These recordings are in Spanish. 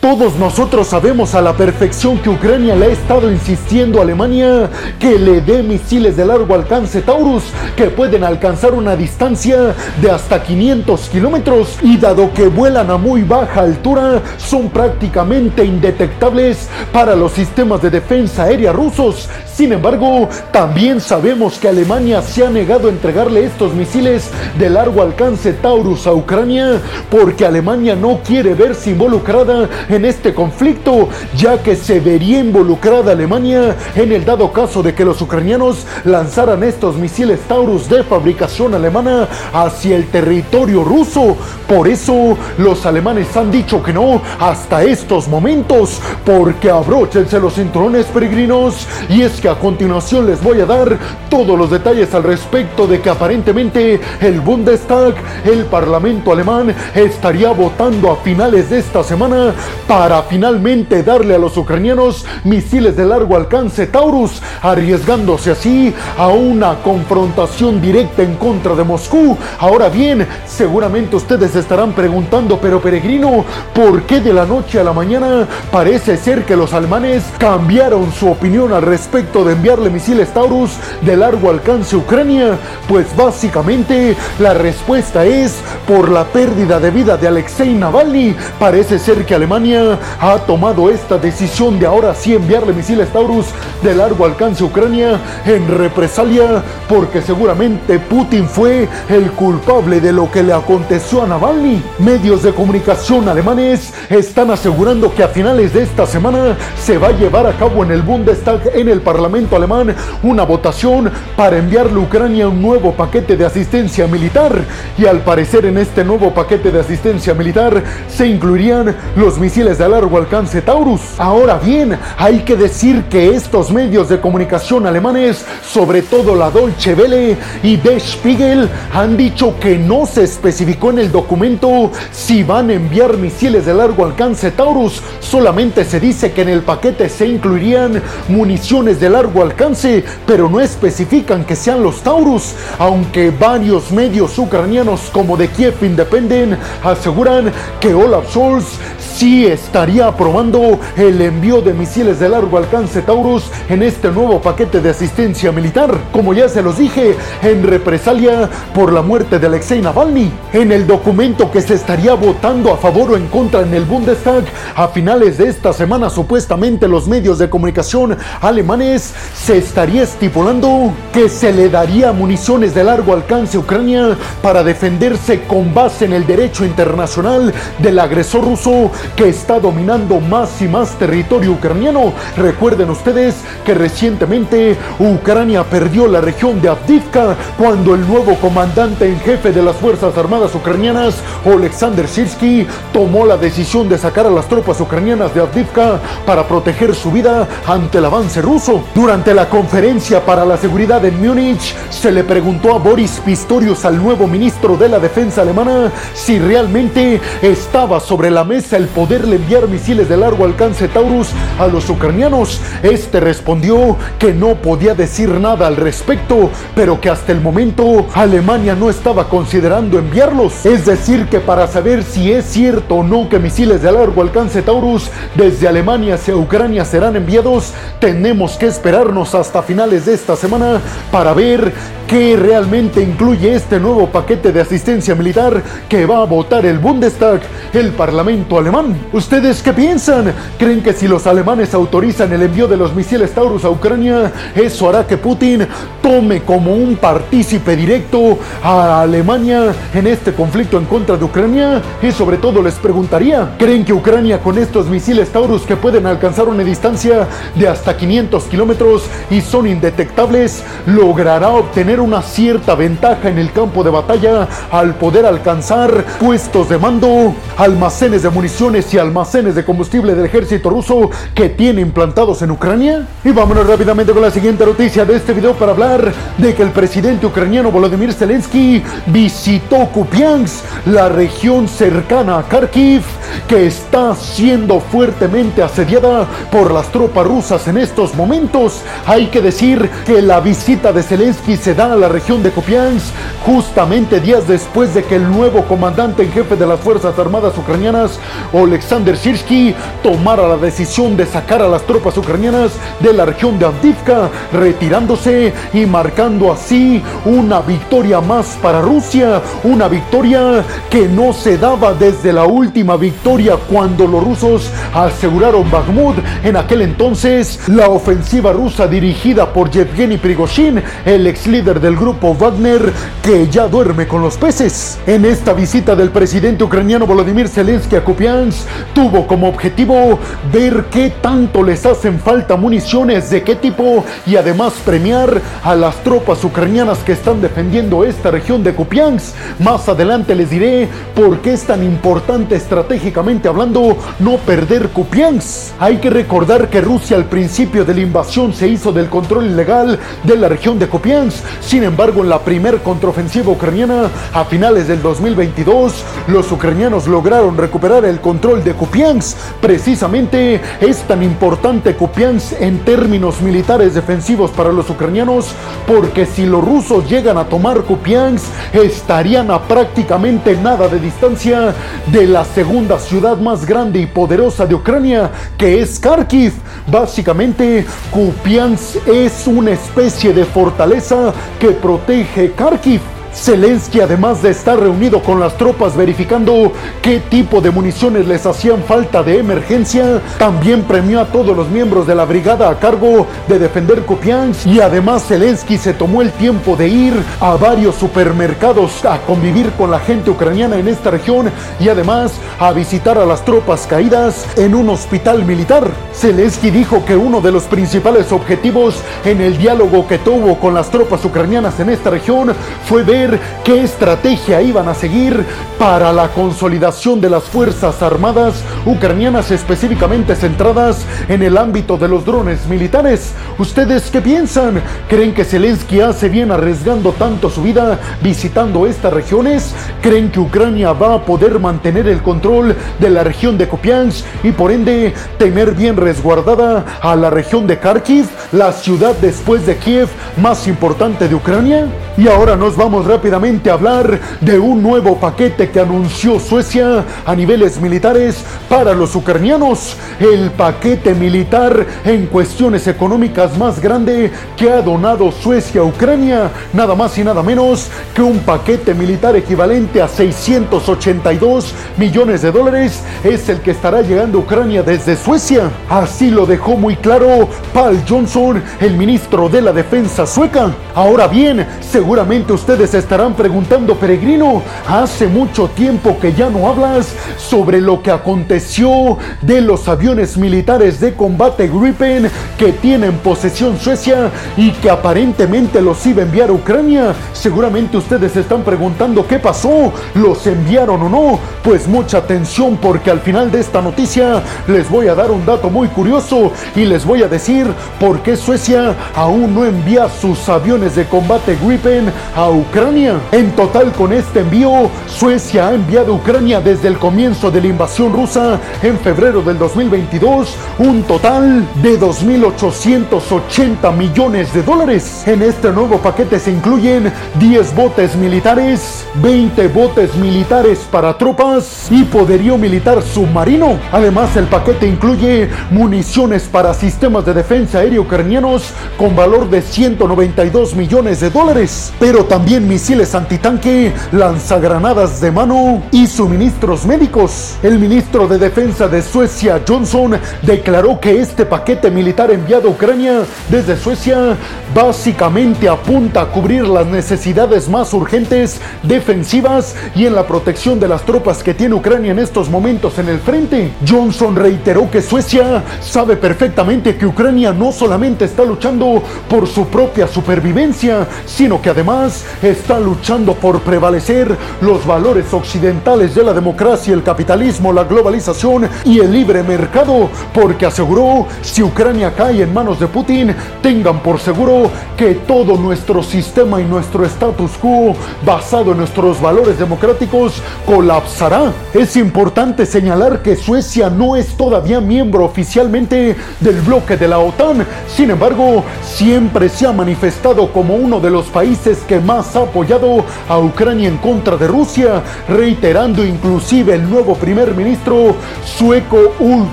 Todos nosotros sabemos a la perfección que Ucrania le ha estado insistiendo a Alemania que le dé misiles de largo alcance Taurus que pueden alcanzar una distancia de hasta 500 kilómetros y dado que vuelan a muy baja altura son prácticamente indetectables para los sistemas de defensa aérea rusos. Sin embargo, también sabemos que Alemania se ha negado a entregarle estos misiles de largo alcance Taurus a Ucrania porque Alemania no quiere verse involucrada en este conflicto, ya que se vería involucrada Alemania en el dado caso de que los ucranianos lanzaran estos misiles Taurus de fabricación alemana hacia el territorio ruso. Por eso los alemanes han dicho que no hasta estos momentos, porque abróchense los cinturones peregrinos y es que a continuación les voy a dar todos los detalles al respecto de que aparentemente el Bundestag, el Parlamento alemán, estaría votando a finales de esta semana para finalmente darle a los ucranianos misiles de largo alcance Taurus, arriesgándose así a una confrontación directa en contra de Moscú. Ahora bien, seguramente ustedes estarán preguntando, pero peregrino, ¿por qué de la noche a la mañana parece ser que los alemanes cambiaron su opinión al respecto de enviarle misiles Taurus de largo alcance a Ucrania? Pues básicamente la respuesta es por la pérdida de vida de Alexei Navalny. Parece ser que Alemania ha tomado esta decisión de ahora sí enviarle misiles Taurus de largo alcance a Ucrania en represalia porque seguramente Putin fue el culpable de lo que le aconteció a Navalny. Medios de comunicación alemanes están asegurando que a finales de esta semana se va a llevar a cabo en el Bundestag, en el Parlamento alemán, una votación para enviarle a Ucrania un nuevo paquete de asistencia militar. Y al parecer en este nuevo paquete de asistencia militar se incluirían los misiles de largo alcance Taurus. Ahora bien, hay que decir que estos medios de comunicación alemanes, sobre todo la Deutsche Welle y Der Spiegel, han dicho que no se especificó en el documento si van a enviar misiles de largo alcance Taurus. Solamente se dice que en el paquete se incluirían municiones de largo alcance, pero no especifican que sean los Taurus, aunque varios medios ucranianos como de Kiev Independent aseguran que Olaf Scholz sí estaría aprobando el envío de misiles de largo alcance Taurus en este nuevo paquete de asistencia militar, como ya se los dije, en represalia por la muerte de Alexei Navalny. En el documento que se estaría votando a favor o en contra en el Bundestag a finales de esta semana, supuestamente los medios de comunicación alemanes se estaría estipulando que se le daría municiones de largo alcance a Ucrania para defenderse con base en el derecho internacional del agresor ruso que está dominando más y más territorio ucraniano. Recuerden ustedes que recientemente Ucrania perdió la región de Avdivka cuando el nuevo comandante en jefe de las Fuerzas Armadas ucranianas, Oleksandr Sirsky, tomó la decisión de sacar a las tropas ucranianas de Avdivka para proteger su vida ante el avance ruso. Durante la conferencia para la seguridad en Múnich, se le preguntó a Boris Pistorius, al nuevo ministro de la defensa alemana, si realmente estaba sobre la mesa el poderle enviar misiles de largo alcance Taurus a los ucranianos. Este respondió que no podía decir nada al respecto, pero que hasta el momento Alemania no estaba considerando enviarlos. Es decir, que para saber si es cierto o no que misiles de largo alcance Taurus desde Alemania hacia Ucrania serán enviados, tenemos que esperarnos hasta finales de esta semana para ver qué realmente incluye este nuevo paquete de asistencia militar que va a votar el Bundestag, el Parlamento alemán. ¿Ustedes qué piensan? ¿Creen que si los alemanes autorizan el envío de los misiles Taurus a Ucrania, eso hará que Putin tome como un partícipe directo a Alemania en este conflicto en contra de Ucrania? Y sobre todo les preguntaría, ¿creen que Ucrania con estos misiles Taurus que pueden alcanzar una distancia de hasta 500 kilómetros y son indetectables, logrará obtener una cierta ventaja en el campo de batalla al poder alcanzar puestos de mando, almacenes de y almacenes de combustible del ejército ruso que tiene implantados en Ucrania? Y vámonos rápidamente con la siguiente noticia de este video para hablar de que el presidente ucraniano Volodymyr Zelensky visitó Kupiansk, la región cercana a Kharkiv, que está siendo fuertemente asediada por las tropas rusas en estos momentos. Hay que decir que la visita de Zelensky se da a la región de Kupiansk justamente días después de que el nuevo comandante en jefe de las Fuerzas Armadas ucranianas, Alexander Sirsky tomara la decisión de sacar a las tropas ucranianas de la región de Avdivka, retirándose y marcando así una victoria más para Rusia, una victoria que no se daba desde la última victoria cuando los rusos aseguraron Bakhmut. En aquel entonces, la ofensiva rusa dirigida por Yevgeny Prigozhin, el ex líder del grupo Wagner, que ya duerme con los peces. En esta visita del presidente ucraniano Volodymyr Zelensky a Kupiansk, tuvo como objetivo ver qué tanto les hacen falta municiones, de qué tipo y además premiar a las tropas ucranianas que están defendiendo esta región de Kupiansk. Más adelante les diré por qué es tan importante estratégicamente hablando no perder Kupiansk. Hay que recordar que Rusia al principio de la invasión se hizo del control ilegal de la región de Kupiansk. Sin embargo, en la primer contraofensiva ucraniana a finales del 2022, los ucranianos lograron recuperar el control de Kupiansk. Precisamente es tan importante Kupiansk en términos militares defensivos para los ucranianos porque si los rusos llegan a tomar Kupiansk estarían a prácticamente nada de distancia de la segunda ciudad más grande y poderosa de Ucrania, que es Kharkiv. Básicamente, Kupiansk es una especie de fortaleza que protege Kharkiv. Zelensky, además de estar reunido con las tropas verificando qué tipo de municiones les hacían falta de emergencia, también premió a todos los miembros de la brigada a cargo de defender Kupiansk y además Zelensky se tomó el tiempo de ir a varios supermercados a convivir con la gente ucraniana en esta región y además a visitar a las tropas caídas en un hospital militar. Zelensky dijo que uno de los principales objetivos en el diálogo que tuvo con las tropas ucranianas en esta región fue ver qué estrategia iban a seguir para la consolidación de las Fuerzas Armadas ucranianas específicamente centradas en el ámbito de los drones militares. ¿Ustedes qué piensan? ¿Creen que Zelensky hace bien arriesgando tanto su vida visitando estas regiones? ¿Creen que Ucrania va a poder mantener el control de la región de Kupiansk y por ende tener bien resguardada a la región de Kharkiv, la ciudad después de Kiev más importante de Ucrania? Y ahora nos vamos rápidamente a hablar de un nuevo paquete que anunció Suecia a niveles militares para los ucranianos. El paquete militar en cuestiones económicas más grande que ha donado Suecia a Ucrania. Nada más y nada menos que un paquete militar equivalente a 682 millones de dólares es el que estará llegando a Ucrania desde Suecia. Así lo dejó muy claro Paul Johnson, el ministro de la defensa sueca. Ahora bien, según Seguramente ustedes estarán preguntando, peregrino, hace mucho tiempo que ya no hablas sobre lo que aconteció de los aviones militares de combate Gripen que tienen posesión Suecia y que aparentemente los iba a enviar a Ucrania. Seguramente ustedes están preguntando qué pasó, los enviaron o no. Pues mucha atención porque al final de esta noticia les voy a dar un dato muy curioso y les voy a decir por qué Suecia aún no envía sus aviones de combate Gripen a Ucrania. En total con este envío, Suecia ha enviado a Ucrania desde el comienzo de la invasión rusa en febrero del 2022 un total de 2.880 millones de dólares. En este nuevo paquete se incluyen 10 botes militares, 20 botes militares para tropas y poderío militar submarino. Además, el paquete incluye municiones para sistemas de defensa aéreo ucranianos con valor de 192 millones de dólares pero también misiles antitanque, lanzagranadas de mano y suministros médicos. El ministro de Defensa de Suecia, Johnson, declaró que este paquete militar enviado a Ucrania desde Suecia básicamente apunta a cubrir las necesidades más urgentes defensivas y en la protección de las tropas que tiene Ucrania en estos momentos en el frente. Johnson reiteró que Suecia sabe perfectamente que Ucrania no solamente está luchando por su propia supervivencia, sino que además está luchando por prevalecer los valores occidentales de la democracia, el capitalismo, la globalización y el libre mercado, porque aseguró, si Ucrania cae en manos de Putin, tengan por seguro que todo nuestro sistema y nuestro status quo basado en nuestros valores democráticos colapsará. Es importante señalar que Suecia no es todavía miembro oficialmente del bloque de la OTAN, sin embargo, siempre se ha manifestado como uno de los países países que más ha apoyado a Ucrania en contra de Rusia, reiterando inclusive el nuevo primer ministro sueco Ulf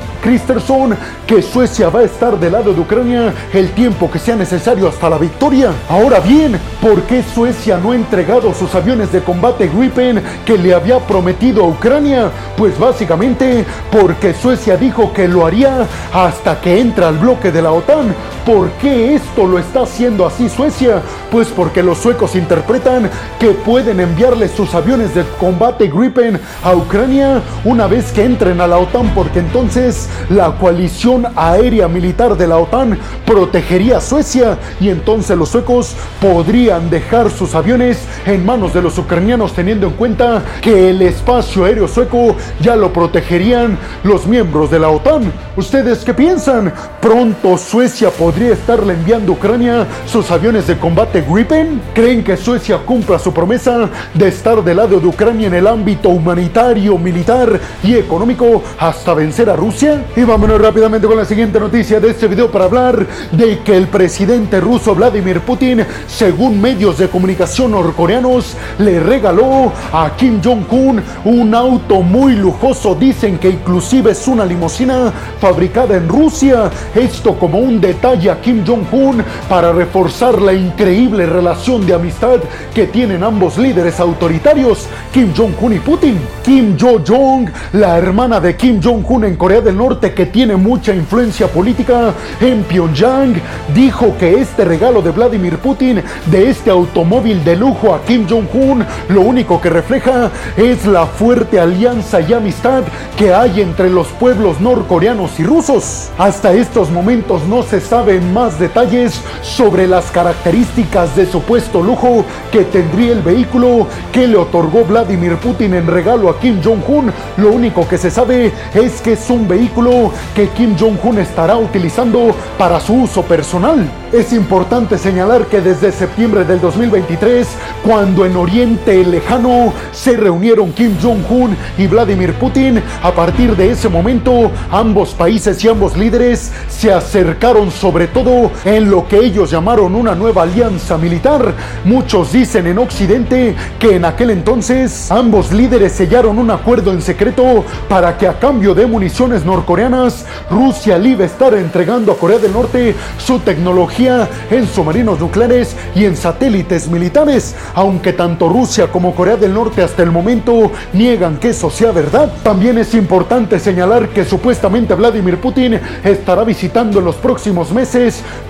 Kristersson que Suecia va a estar del lado de Ucrania el tiempo que sea necesario hasta la victoria. Ahora bien, ¿por qué Suecia no ha entregado sus aviones de combate Gripen que le había prometido a Ucrania? Pues básicamente porque Suecia dijo que lo haría hasta que entra al bloque de la OTAN. ¿Por qué esto lo está haciendo así Suecia? Pues porque los suecos interpretan que pueden enviarle sus aviones de combate Gripen a Ucrania una vez que entren a la OTAN porque entonces la coalición aérea militar de la OTAN protegería a Suecia y entonces los suecos podrían dejar sus aviones en manos de los ucranianos teniendo en cuenta que el espacio aéreo sueco ya lo protegerían los miembros de la OTAN. ¿Ustedes qué piensan? ¿Pronto Suecia podría estarle enviando a Ucrania sus aviones de combate Gripen? ¿Creen que Suecia cumpla su promesa de estar del lado de Ucrania en el ámbito humanitario, militar y económico hasta vencer a Rusia? Y vámonos rápidamente con la siguiente noticia de este video para hablar de que el presidente ruso Vladimir Putin, según medios de comunicación norcoreanos, le regaló a Kim Jong-un un auto muy lujoso. Dicen que inclusive es una limusina fabricada en Rusia. Esto como un detalle a Kim Jong-un para reforzar la increíble relación de amistad que tienen ambos líderes autoritarios, Kim Jong-un y Putin. Kim Jo-jong, la hermana de Kim Jong-un en Corea del Norte, que tiene mucha influencia política en Pyongyang, dijo que este regalo de Vladimir Putin de este automóvil de lujo a Kim Jong-un lo único que refleja es la fuerte alianza y amistad que hay entre los pueblos norcoreanos y rusos. Hasta estos momentos no se más detalles sobre las características de supuesto lujo que tendría el vehículo que le otorgó Vladimir Putin en regalo a Kim Jong-un. Lo único que se sabe es que es un vehículo que Kim Jong-un estará utilizando para su uso personal. Es importante señalar que desde septiembre del 2023, cuando en Oriente Lejano se reunieron Kim Jong-un y Vladimir Putin, a partir de ese momento ambos países y ambos líderes se acercaron sobre todo en lo que ellos llamaron una nueva alianza militar. Muchos dicen en Occidente que en aquel entonces ambos líderes sellaron un acuerdo en secreto para que a cambio de municiones norcoreanas Rusia le iba a estar entregando a Corea del Norte su tecnología en submarinos nucleares y en satélites militares, aunque tanto Rusia como Corea del Norte hasta el momento niegan que eso sea verdad. También es importante señalar que supuestamente Vladimir Putin estará visitando en los próximos meses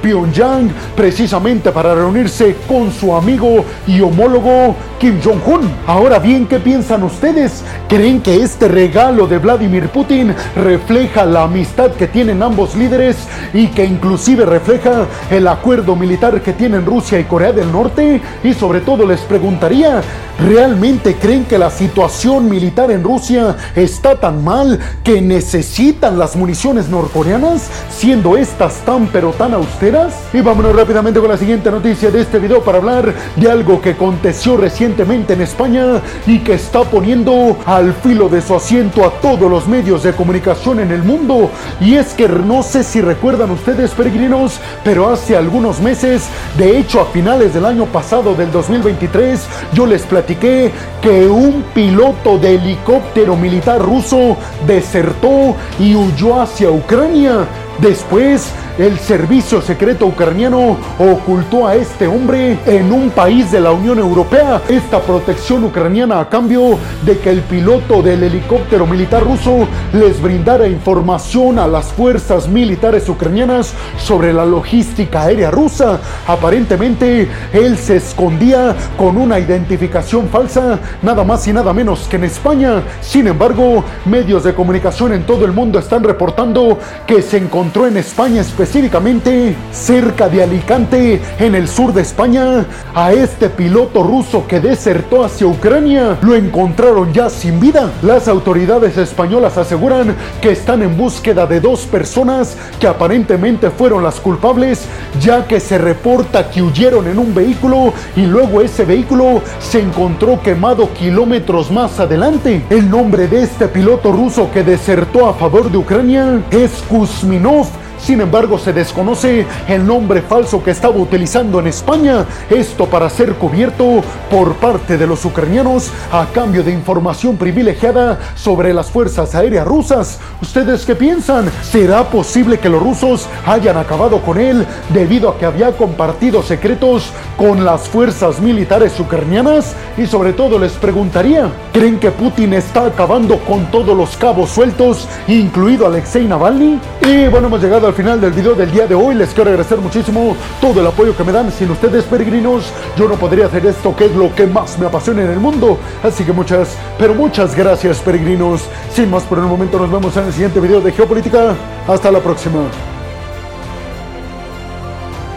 Pyongyang precisamente para reunirse con su amigo y homólogo Kim Jong-un. Ahora bien, ¿qué piensan ustedes? ¿Creen que este regalo de Vladimir Putin refleja la amistad que tienen ambos líderes y que inclusive refleja el acuerdo militar que tienen Rusia y Corea del Norte. Y sobre todo les preguntaría, ¿realmente creen que la situación militar en Rusia está tan mal que necesitan las municiones norcoreanas, siendo estas tan pero tan austeras? Y vámonos rápidamente con la siguiente noticia de este video para hablar de algo que aconteció recientemente en España y que está poniendo al filo de su asiento a todos los medios de comunicación en el mundo. Y es que no sé si recuerdan ustedes, peregrinos, pero hace algunos meses, de hecho a finales del año pasado, del 2023, yo les platiqué que un piloto de helicóptero militar ruso desertó y huyó hacia Ucrania. Después, el servicio secreto ucraniano ocultó a este hombre en un país de la Unión Europea. Esta protección ucraniana a cambio de que el piloto del helicóptero militar ruso les brindara información a las fuerzas militares ucranianas sobre la logística aérea rusa. Aparentemente, él se escondía con una identificación falsa, nada más y nada menos que en España. Sin embargo, medios de comunicación en todo el mundo están reportando que se encontró en España específicamente cerca de Alicante, en el sur de España, a este piloto ruso que desertó hacia Ucrania. Lo encontraron ya sin vida. Las autoridades españolas aseguran que están en búsqueda de dos personas que aparentemente fueron las culpables, ya que se reporta que huyeron en un vehículo y luego ese vehículo se encontró quemado kilómetros más adelante. El nombre de este piloto ruso que desertó a favor de Ucrania es Kuzminov Uf, sin embargo, se desconoce el nombre falso que estaba utilizando en España, esto para ser cubierto por parte de los ucranianos a cambio de información privilegiada sobre las fuerzas aéreas rusas. ¿Ustedes qué piensan? ¿Será posible que los rusos hayan acabado con él debido a que había compartido secretos con las fuerzas militares ucranianas? Y sobre todo les preguntaría, ¿creen que Putin está acabando con todos los cabos sueltos, incluido Alexei Navalny? Y bueno, hemos llegado al final del video del día de hoy. Les quiero agradecer muchísimo todo el apoyo que me dan. Sin ustedes, peregrinos, yo no podría hacer esto que es lo que más me apasiona en el mundo. Así que muchas, pero muchas gracias, peregrinos. Sin más por el momento, nos vemos en el siguiente video de Geopolítica. Hasta la próxima.